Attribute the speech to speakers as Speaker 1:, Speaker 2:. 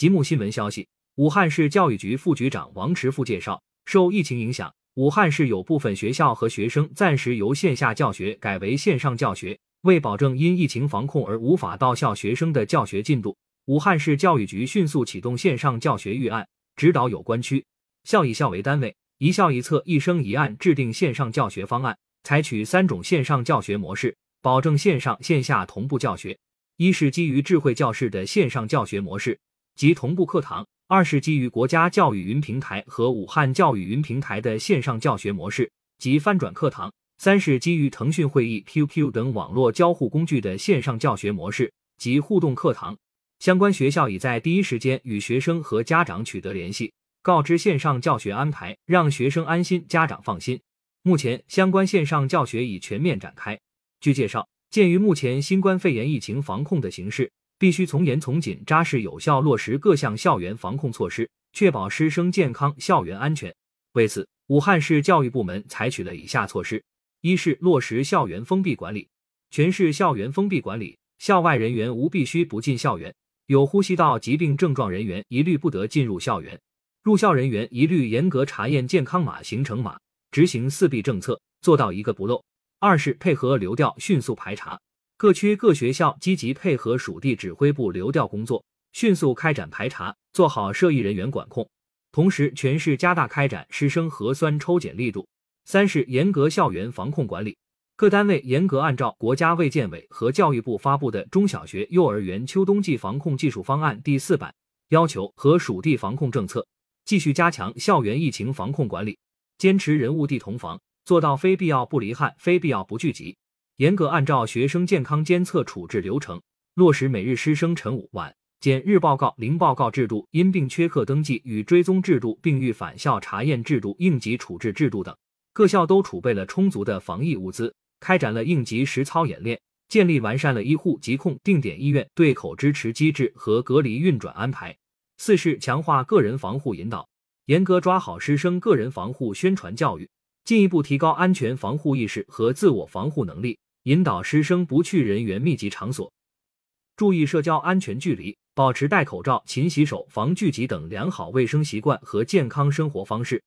Speaker 1: 极目新闻消息，武汉市教育局副局长王池富介绍，受疫情影响，武汉市有部分学校和学生暂时由线下教学改为线上教学。为保证因疫情防控而无法到校学生的教学进度，武汉市教育局迅速启动线上教学预案，指导有关区校以校为单位，一校一策、一生一案制定线上教学方案，采取三种线上教学模式，保证线上线下同步教学。一是基于智慧教室的线上教学模式。及同步课堂，二是基于国家教育云平台和武汉教育云平台的线上教学模式及翻转课堂，三是基于腾讯会议、QQ 等网络交互工具的线上教学模式及互动课堂。相关学校已在第一时间与学生和家长取得联系，告知线上教学安排，让学生安心，家长放心。目前，相关线上教学已全面展开。据介绍，鉴于目前新冠肺炎疫情防控的形势。必须从严从紧、扎实有效落实各项校园防控措施，确保师生健康、校园安全。为此，武汉市教育部门采取了以下措施：一是落实校园封闭管理，全市校园封闭管理，校外人员无必须不进校园，有呼吸道疾病症状人员一律不得进入校园，入校人员一律严格查验健康码、行程码，执行四必政策，做到一个不漏。二是配合流调，迅速排查。各区各学校积极配合属地指挥部流调工作，迅速开展排查，做好涉疫人员管控。同时，全市加大开展师生核酸抽检力度。三是严格校园防控管理，各单位严格按照国家卫健委和教育部发布的《中小学、幼儿园秋冬季防控技术方案》第四版要求和属地防控政策，继续加强校园疫情防控管理，坚持人物地同防，做到非必要不离汉，非必要不聚集。严格按照学生健康监测处置流程，落实每日师生晨午晚检日报告、零报告制度、因病缺课登记与追踪制度、病愈返校查验制度、应急处置制度等。各校都储备了充足的防疫物资，开展了应急实操演练，建立完善了医护疾控定点医院对口支持机制和隔离运转安排。四是强化个人防护引导，严格抓好师生个人防护宣传教育，进一步提高安全防护意识和自我防护能力。引导师生不去人员密集场所，注意社交安全距离，保持戴口罩、勤洗手、防聚集等良好卫生习惯和健康生活方式。